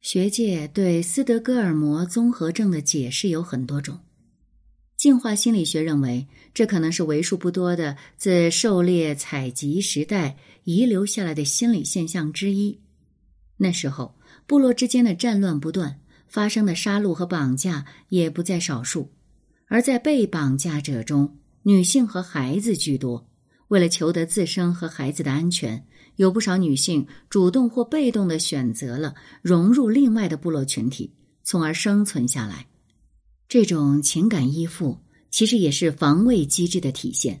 学界对斯德哥尔摩综合症的解释有很多种。进化心理学认为，这可能是为数不多的自狩猎采集时代遗留下来的心理现象之一。那时候，部落之间的战乱不断，发生的杀戮和绑架也不在少数。而在被绑架者中，女性和孩子居多。为了求得自身和孩子的安全，有不少女性主动或被动的选择了融入另外的部落群体，从而生存下来。这种情感依附其实也是防卫机制的体现。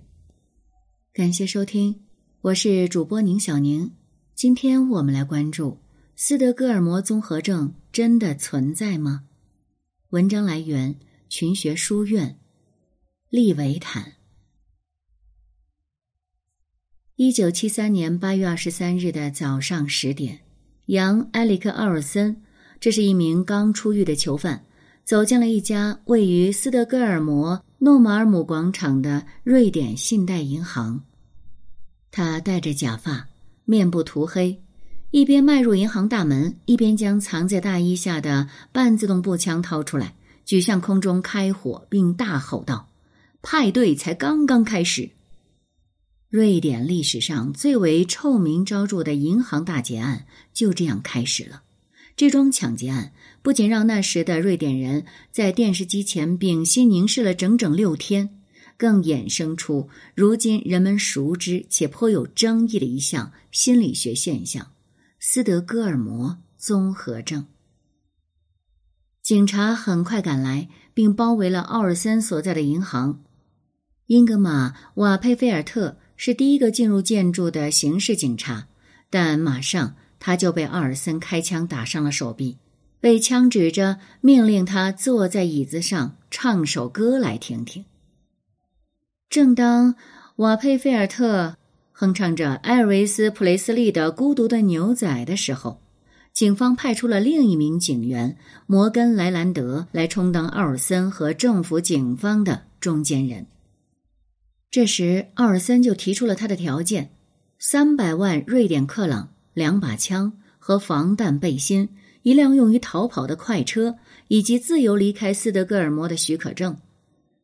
感谢收听，我是主播宁小宁。今天我们来关注斯德哥尔摩综合症真的存在吗？文章来源群学书院，利维坦。一九七三年八月二十三日的早上十点，杨埃里克·奥尔森，这是一名刚出狱的囚犯，走进了一家位于斯德哥尔摩诺马尔姆广场的瑞典信贷银行。他戴着假发，面部涂黑，一边迈入银行大门，一边将藏在大衣下的半自动步枪掏出来，举向空中开火，并大吼道：“派对才刚刚开始。”瑞典历史上最为臭名昭著的银行大劫案就这样开始了。这桩抢劫案不仅让那时的瑞典人在电视机前屏息凝视了整整六天，更衍生出如今人们熟知且颇有争议的一项心理学现象——斯德哥尔摩综合症。警察很快赶来，并包围了奥尔森所在的银行。英格玛·瓦佩菲尔特。是第一个进入建筑的刑事警察，但马上他就被奥尔森开枪打伤了手臂，被枪指着，命令他坐在椅子上唱首歌来听听。正当瓦佩菲尔特哼唱着艾尔维斯·普雷斯利的《孤独的牛仔》的时候，警方派出了另一名警员摩根·莱兰德来充当奥尔森和政府警方的中间人。这时，奥尔森就提出了他的条件：三百万瑞典克朗、两把枪和防弹背心、一辆用于逃跑的快车，以及自由离开斯德哥尔摩的许可证。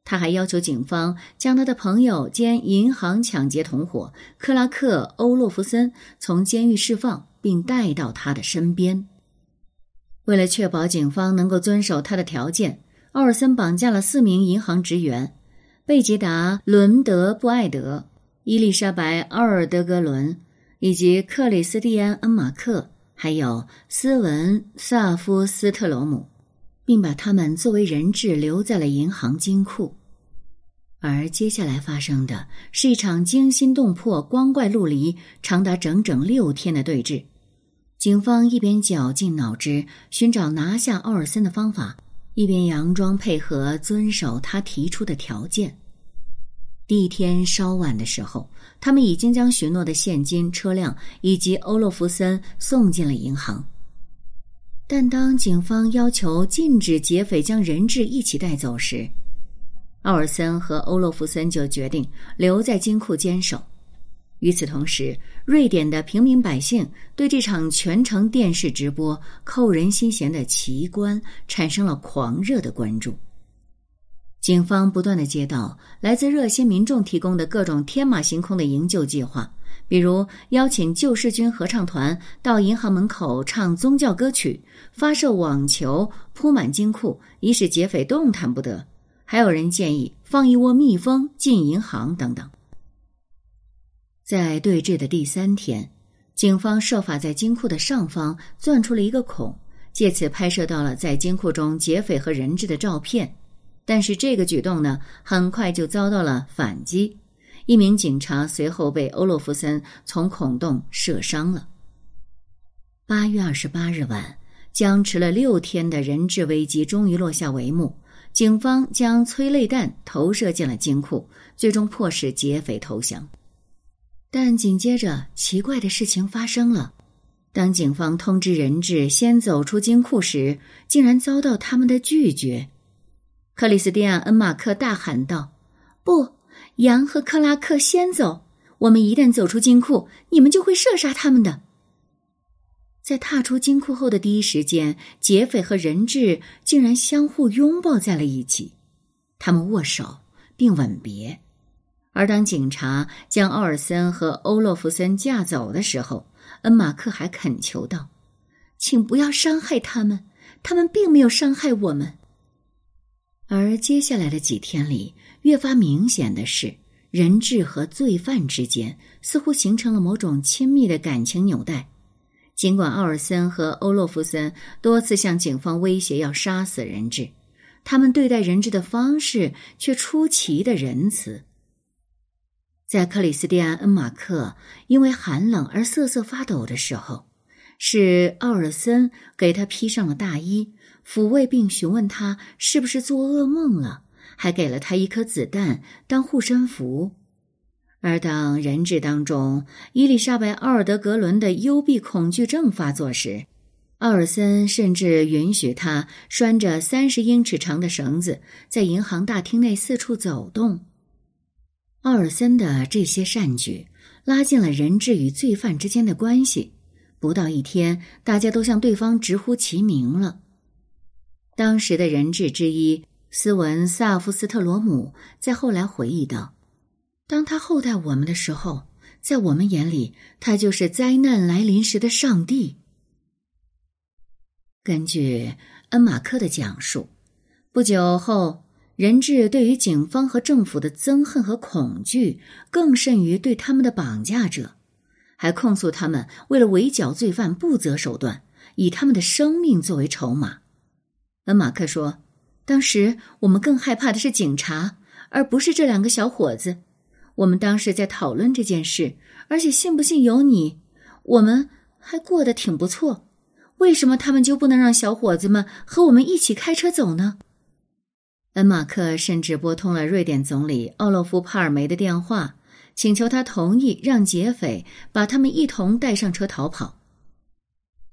他还要求警方将他的朋友兼银行抢劫同伙克拉克·欧洛夫森从监狱释放，并带到他的身边。为了确保警方能够遵守他的条件，奥尔森绑架了四名银行职员。贝吉达·伦德布艾德、伊丽莎白·奥尔德格伦以及克里斯蒂安·恩马克，还有斯文·萨夫斯特罗姆，并把他们作为人质留在了银行金库。而接下来发生的是一场惊心动魄、光怪陆离、长达整整六天的对峙。警方一边绞尽脑汁寻找拿下奥尔森的方法。一边佯装配合遵守他提出的条件。第一天稍晚的时候，他们已经将许诺的现金、车辆以及欧洛夫森送进了银行。但当警方要求禁止劫匪将人质一起带走时，奥尔森和欧洛夫森就决定留在金库坚守。与此同时，瑞典的平民百姓对这场全程电视直播、扣人心弦的奇观产生了狂热的关注。警方不断的接到来自热心民众提供的各种天马行空的营救计划，比如邀请救世军合唱团到银行门口唱宗教歌曲、发射网球铺满金库，以使劫匪动弹不得；还有人建议放一窝蜜蜂进银行等等。在对峙的第三天，警方设法在金库的上方钻出了一个孔，借此拍摄到了在金库中劫匪和人质的照片。但是这个举动呢，很快就遭到了反击。一名警察随后被欧洛夫森从孔洞射伤了。八月二十八日晚，僵持了六天的人质危机终于落下帷幕。警方将催泪弹投射进了金库，最终迫使劫匪投降。但紧接着，奇怪的事情发生了。当警方通知人质先走出金库时，竟然遭到他们的拒绝。克里斯蒂安·恩马克大喊道：“不，杨和克拉克先走。我们一旦走出金库，你们就会射杀他们的。”在踏出金库后的第一时间，劫匪和人质竟然相互拥抱在了一起，他们握手并吻别。而当警察将奥尔森和欧洛夫森架走的时候，恩马克还恳求道：“请不要伤害他们，他们并没有伤害我们。”而接下来的几天里，越发明显的是，人质和罪犯之间似乎形成了某种亲密的感情纽带。尽管奥尔森和欧洛夫森多次向警方威胁要杀死人质，他们对待人质的方式却出奇的仁慈。在克里斯蒂安·恩马克因为寒冷而瑟瑟发抖的时候，是奥尔森给他披上了大衣，抚慰并询问他是不是做噩梦了，还给了他一颗子弹当护身符。而当人质当中伊丽莎白·奥尔德格伦的幽闭恐惧症发作时，奥尔森甚至允许他拴着三十英尺长的绳子在银行大厅内四处走动。奥尔森的这些善举拉近了人质与罪犯之间的关系。不到一天，大家都向对方直呼其名了。当时的人质之一斯文·萨夫斯特罗姆在后来回忆道。当他厚待我们的时候，在我们眼里，他就是灾难来临时的上帝。根据恩马克的讲述，不久后，人质对于警方和政府的憎恨和恐惧更甚于对他们的绑架者，还控诉他们为了围剿罪犯不择手段，以他们的生命作为筹码。恩马克说：“当时我们更害怕的是警察，而不是这两个小伙子。”我们当时在讨论这件事，而且信不信由你，我们还过得挺不错。为什么他们就不能让小伙子们和我们一起开车走呢？恩马克甚至拨通了瑞典总理奥洛夫·帕尔梅的电话，请求他同意让劫匪把他们一同带上车逃跑。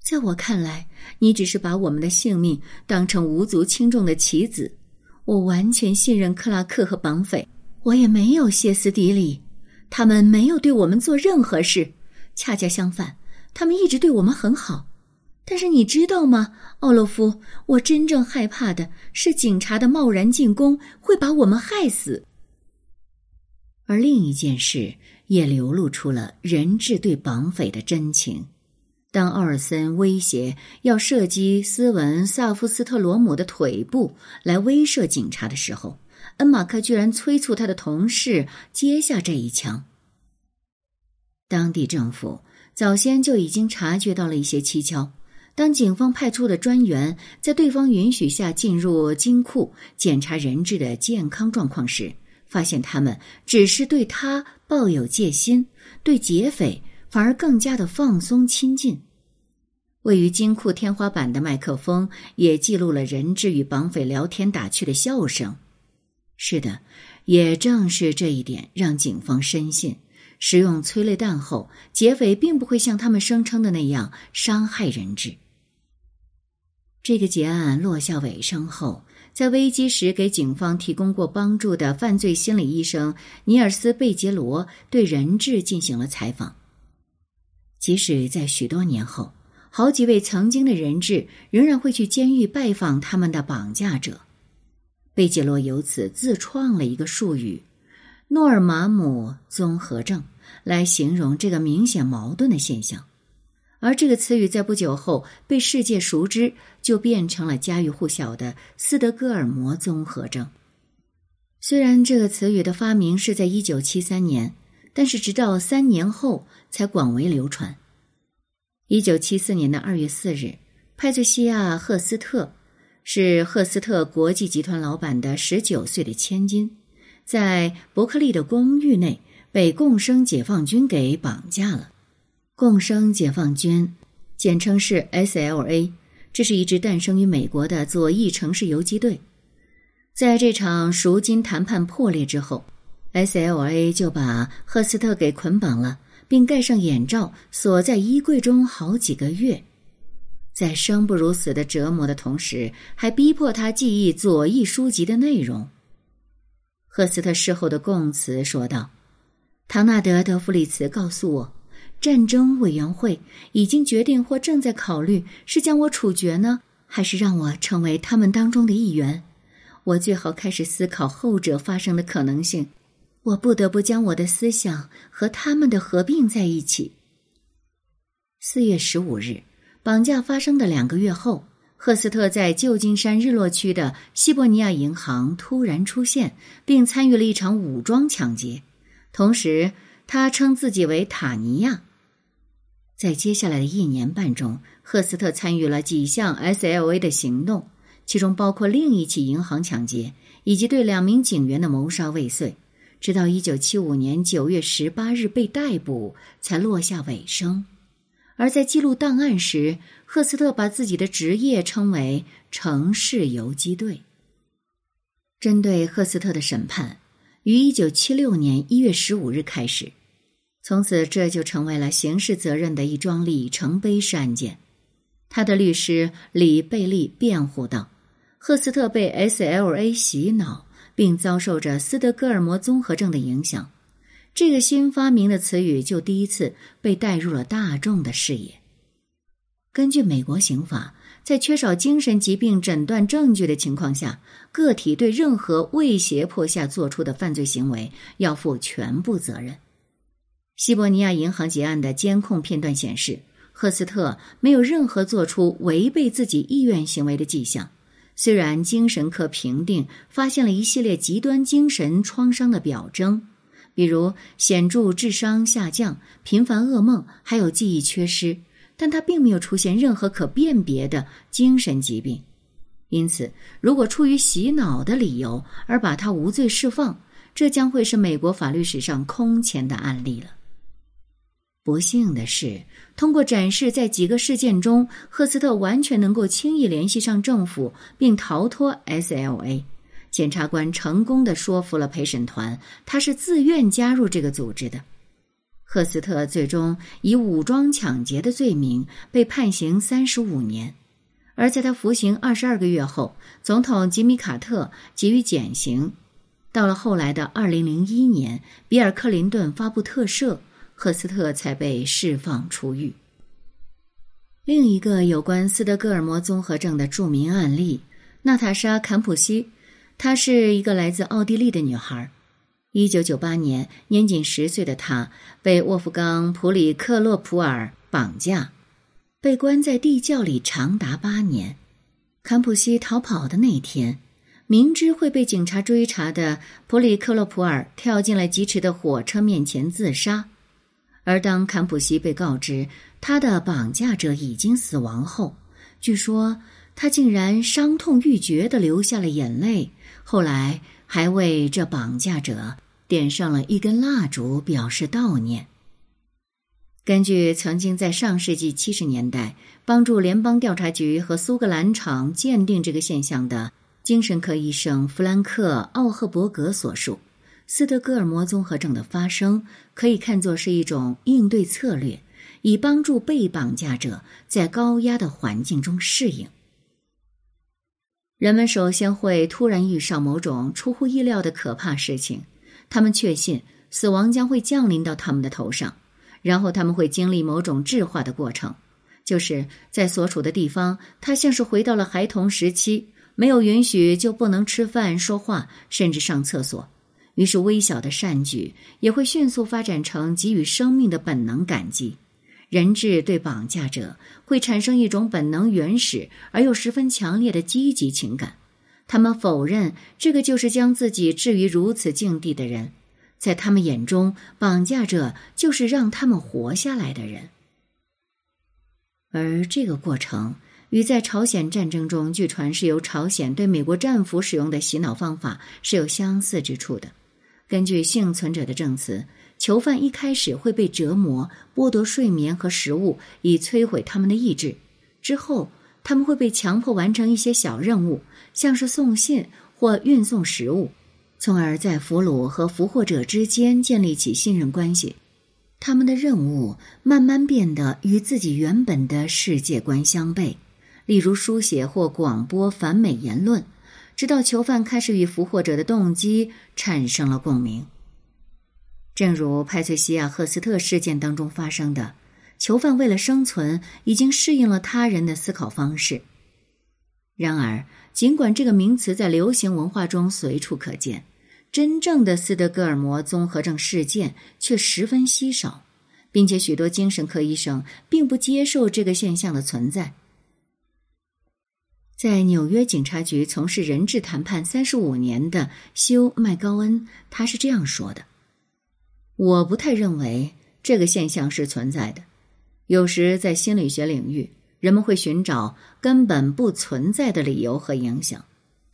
在我看来，你只是把我们的性命当成无足轻重的棋子。我完全信任克拉克和绑匪。我也没有歇斯底里，他们没有对我们做任何事，恰恰相反，他们一直对我们很好。但是你知道吗，奥洛夫，我真正害怕的是警察的贸然进攻会把我们害死。而另一件事也流露出了人质对绑匪的真情。当奥尔森威胁要射击斯文·萨夫斯特罗姆的腿部来威慑警察的时候。恩马克居然催促他的同事接下这一枪。当地政府早先就已经察觉到了一些蹊跷。当警方派出的专员在对方允许下进入金库检查人质的健康状况时，发现他们只是对他抱有戒心，对劫匪反而更加的放松亲近。位于金库天花板的麦克风也记录了人质与绑匪聊天打趣的笑声。是的，也正是这一点让警方深信，使用催泪弹后，劫匪并不会像他们声称的那样伤害人质。这个结案落下尾声后，在危机时给警方提供过帮助的犯罪心理医生尼尔斯·贝杰罗对人质进行了采访。即使在许多年后，好几位曾经的人质仍然会去监狱拜访他们的绑架者。贝杰罗由此自创了一个术语“诺尔马姆综合症”来形容这个明显矛盾的现象，而这个词语在不久后被世界熟知，就变成了家喻户晓的斯德哥尔摩综合症。虽然这个词语的发明是在一九七三年，但是直到三年后才广为流传。一九七四年的二月四日，派翠西亚·赫斯特。是赫斯特国际集团老板的十九岁的千金，在伯克利的公寓内被共生解放军给绑架了。共生解放军，简称是 S.L.A，这是一支诞生于美国的左翼城市游击队。在这场赎金谈判破裂之后，S.L.A 就把赫斯特给捆绑了，并盖上眼罩，锁在衣柜中好几个月。在生不如死的折磨的同时，还逼迫他记忆左翼书籍的内容。赫斯特事后的供词说道：“唐纳德·德弗里茨告诉我，战争委员会已经决定或正在考虑是将我处决呢，还是让我成为他们当中的一员。我最好开始思考后者发生的可能性。我不得不将我的思想和他们的合并在一起。四月十五日，绑架发生的两个月后，赫斯特在旧金山日落区的西伯尼亚银行突然出现，并参与了一场武装抢劫。同时，他称自己为塔尼亚。在接下来的一年半中，赫斯特参与了几项 SLA 的行动，其中包括另一起银行抢劫以及对两名警员的谋杀未遂。直到一九七五年九月十八日被逮捕，才落下尾声。而在记录档案时，赫斯特把自己的职业称为“城市游击队”。针对赫斯特的审判于一九七六年一月十五日开始，从此这就成为了刑事责任的一桩里程碑式案件。他的律师李贝利辩护道：“赫斯特被 SLA 洗脑。”并遭受着斯德哥尔摩综合症的影响，这个新发明的词语就第一次被带入了大众的视野。根据美国刑法，在缺少精神疾病诊断证据的情况下，个体对任何未胁迫下做出的犯罪行为要负全部责任。西伯尼亚银行劫案的监控片段显示，赫斯特没有任何做出违背自己意愿行为的迹象。虽然精神科评定发现了一系列极端精神创伤的表征，比如显著智商下降、频繁噩梦，还有记忆缺失，但他并没有出现任何可辨别的精神疾病。因此，如果出于洗脑的理由而把他无罪释放，这将会是美国法律史上空前的案例了。不幸的是，通过展示在几个事件中，赫斯特完全能够轻易联系上政府并逃脱 SLA。检察官成功的说服了陪审团，他是自愿加入这个组织的。赫斯特最终以武装抢劫的罪名被判刑三十五年，而在他服刑二十二个月后，总统吉米·卡特给予减刑。到了后来的二零零一年，比尔·克林顿发布特赦。赫斯特才被释放出狱。另一个有关斯德哥尔摩综合症的著名案例，娜塔莎·坎普西，她是一个来自奥地利的女孩。一九九八年，年仅十岁的她被沃夫冈·普里克洛普尔绑架，被关在地窖里长达八年。坎普西逃跑的那天，明知会被警察追查的普里克洛普尔跳进了疾驰的火车面前自杀。而当坎普西被告知他的绑架者已经死亡后，据说他竟然伤痛欲绝的流下了眼泪。后来还为这绑架者点上了一根蜡烛，表示悼念。根据曾经在上世纪七十年代帮助联邦调查局和苏格兰场鉴定这个现象的精神科医生弗兰克·奥赫伯格所述。斯德哥尔摩综合症的发生可以看作是一种应对策略，以帮助被绑架者在高压的环境中适应。人们首先会突然遇上某种出乎意料的可怕事情，他们确信死亡将会降临到他们的头上，然后他们会经历某种质化的过程，就是在所处的地方，他像是回到了孩童时期，没有允许就不能吃饭、说话，甚至上厕所。于是，微小的善举也会迅速发展成给予生命的本能感激。人质对绑架者会产生一种本能、原始而又十分强烈的积极情感。他们否认这个就是将自己置于如此境地的人，在他们眼中，绑架者就是让他们活下来的人。而这个过程与在朝鲜战争中据传是由朝鲜对美国战俘使用的洗脑方法是有相似之处的。根据幸存者的证词，囚犯一开始会被折磨、剥夺睡眠和食物，以摧毁他们的意志。之后，他们会被强迫完成一些小任务，像是送信或运送食物，从而在俘虏和俘获者之间建立起信任关系。他们的任务慢慢变得与自己原本的世界观相悖，例如书写或广播反美言论。直到囚犯开始与俘获者的动机产生了共鸣。正如派翠西亚·赫斯特事件当中发生的，囚犯为了生存，已经适应了他人的思考方式。然而，尽管这个名词在流行文化中随处可见，真正的斯德哥尔摩综合症事件却十分稀少，并且许多精神科医生并不接受这个现象的存在。在纽约警察局从事人质谈判三十五年的休·麦高恩，他是这样说的：“我不太认为这个现象是存在的。有时在心理学领域。”人们会寻找根本不存在的理由和影响，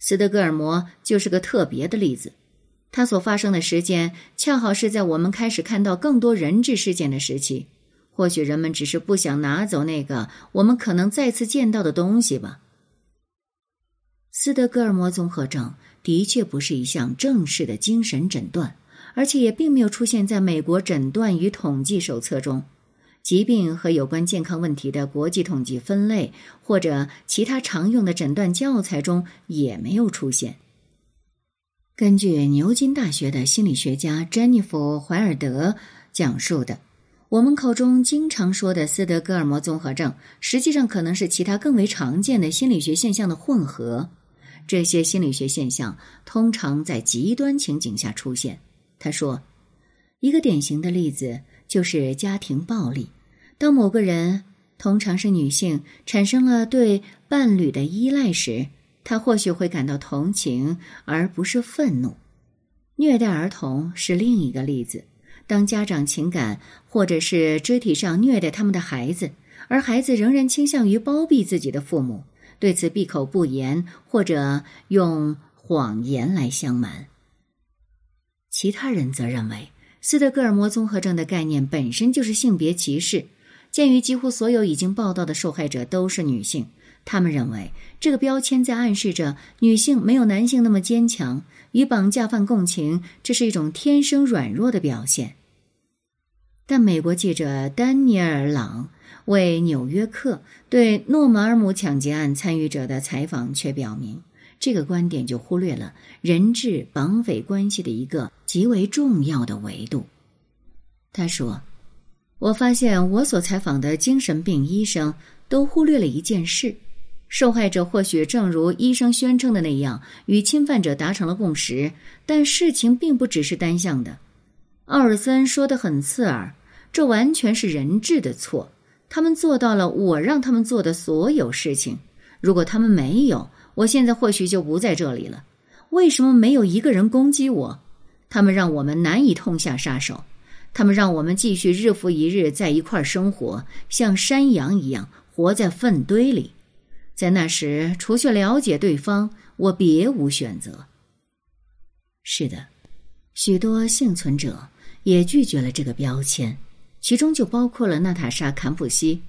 斯德哥尔摩就是个特别的例子。它所发生的时间恰好是在我们开始看到更多人质事件的时期。或许人们只是不想拿走那个我们可能再次见到的东西吧。斯德哥尔摩综合症的确不是一项正式的精神诊断，而且也并没有出现在美国诊断与统计手册中。疾病和有关健康问题的国际统计分类或者其他常用的诊断教材中也没有出现。根据牛津大学的心理学家詹妮弗·怀尔德讲述的，我们口中经常说的斯德哥尔摩综合症，实际上可能是其他更为常见的心理学现象的混合。这些心理学现象通常在极端情景下出现。他说，一个典型的例子。就是家庭暴力。当某个人，通常是女性，产生了对伴侣的依赖时，他或许会感到同情，而不是愤怒。虐待儿童是另一个例子。当家长情感或者是肢体上虐待他们的孩子，而孩子仍然倾向于包庇自己的父母，对此闭口不言，或者用谎言来相瞒。其他人则认为。斯德哥尔摩综合症的概念本身就是性别歧视。鉴于几乎所有已经报道的受害者都是女性，他们认为这个标签在暗示着女性没有男性那么坚强。与绑架犯共情，这是一种天生软弱的表现。但美国记者丹尼尔·朗为《纽约客》对诺马尔姆抢劫案参与者的采访却表明。这个观点就忽略了人质绑匪关系的一个极为重要的维度。他说：“我发现我所采访的精神病医生都忽略了一件事：受害者或许正如医生宣称的那样，与侵犯者达成了共识，但事情并不只是单向的。”奥尔森说的很刺耳：“这完全是人质的错，他们做到了我让他们做的所有事情。如果他们没有。”我现在或许就不在这里了。为什么没有一个人攻击我？他们让我们难以痛下杀手，他们让我们继续日复一日在一块生活，像山羊一样活在粪堆里。在那时，除去了解对方，我别无选择。是的，许多幸存者也拒绝了这个标签，其中就包括了娜塔莎·坎普西。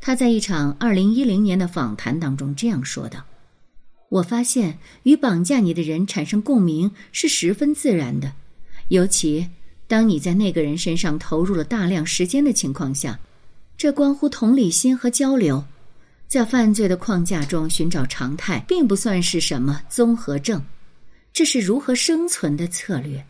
他在一场二零一零年的访谈当中这样说道。我发现与绑架你的人产生共鸣是十分自然的，尤其当你在那个人身上投入了大量时间的情况下，这关乎同理心和交流。在犯罪的框架中寻找常态，并不算是什么综合症，这是如何生存的策略。